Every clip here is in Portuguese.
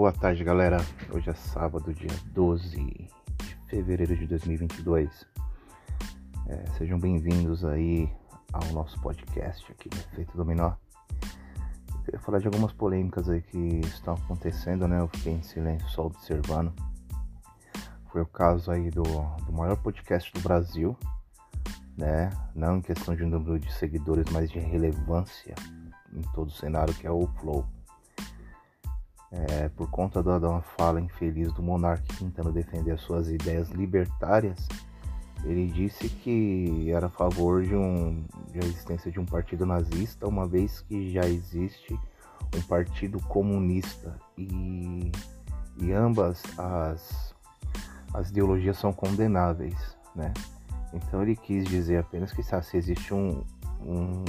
Boa tarde, galera. Hoje é sábado, dia 12 de fevereiro de 2022. É, sejam bem-vindos aí ao nosso podcast aqui do Efeito Dominó. Eu queria falar de algumas polêmicas aí que estão acontecendo, né? Eu fiquei em silêncio só observando. Foi o caso aí do, do maior podcast do Brasil, né? Não em questão de número de seguidores, mas de relevância em todo o cenário, que é o Flow. É, por conta da, da fala infeliz do monarca tentando defender as suas ideias libertárias, ele disse que era a favor de, um, de a existência de um partido nazista, uma vez que já existe um partido comunista e, e ambas as, as ideologias são condenáveis, né? Então ele quis dizer apenas que se existe um, um,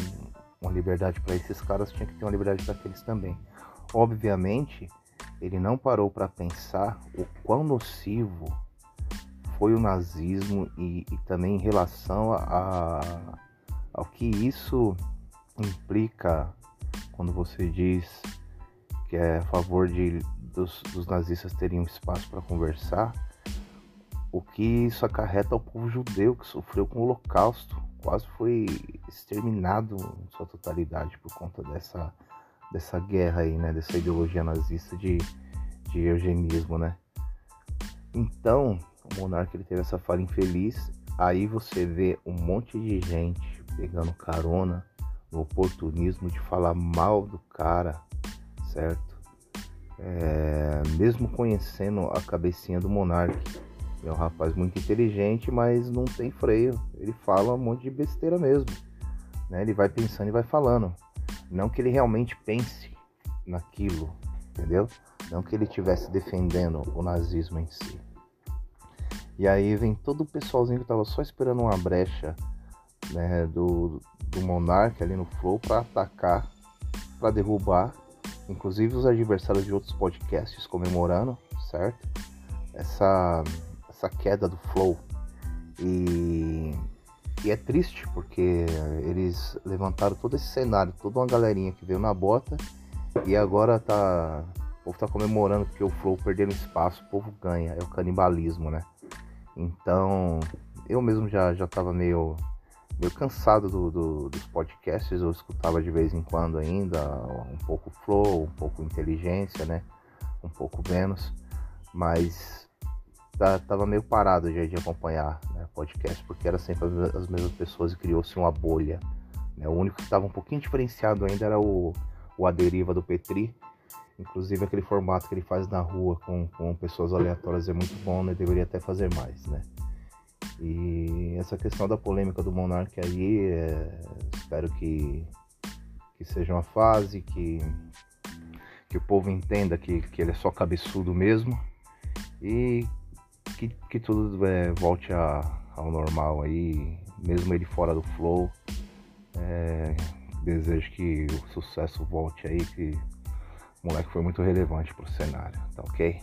uma liberdade para esses caras, tinha que ter uma liberdade para aqueles também. Obviamente, ele não parou para pensar o quão nocivo foi o nazismo e, e também em relação a, ao que isso implica quando você diz que é a favor de, dos, dos nazistas terem um espaço para conversar, o que isso acarreta ao povo judeu que sofreu com o Holocausto, quase foi exterminado em sua totalidade por conta dessa, dessa guerra aí, né, dessa ideologia nazista de, de eugenismo, né. Então, o monarca ele teve essa fala infeliz, aí você vê um monte de gente pegando carona no oportunismo de falar mal do cara, certo? É, mesmo conhecendo a cabecinha do monarca, é um rapaz muito inteligente, mas não tem freio. Ele fala um monte de besteira mesmo. Né? Ele vai pensando e vai falando. Não que ele realmente pense naquilo, entendeu? Não que ele estivesse defendendo o nazismo em si. E aí vem todo o pessoalzinho que tava só esperando uma brecha né, do, do Monark ali no Flow para atacar, para derrubar. Inclusive os adversários de outros podcasts comemorando, certo? Essa essa queda do flow. E, e é triste porque eles levantaram todo esse cenário, toda uma galerinha que veio na bota e agora tá. O povo tá comemorando que o Flow perdendo espaço, o povo ganha, é o canibalismo, né? Então, eu mesmo já, já tava meio, meio cansado do, do, dos podcasts, eu escutava de vez em quando ainda, um pouco Flow, um pouco Inteligência, né? Um pouco Vênus, mas tá, tava meio parado já de acompanhar né, podcast, porque era sempre as mesmas pessoas e criou-se uma bolha. Né? O único que estava um pouquinho diferenciado ainda era o, o A Deriva do Petri. Inclusive aquele formato que ele faz na rua com, com pessoas aleatórias é muito bom, né? Deveria até fazer mais, né? E essa questão da polêmica do Monark aí, é, espero que, que seja uma fase, que, que o povo entenda que, que ele é só cabeçudo mesmo. E que, que tudo é, volte a, ao normal aí, mesmo ele fora do flow. É, desejo que o sucesso volte aí, que o moleque foi muito relevante pro cenário, tá ok?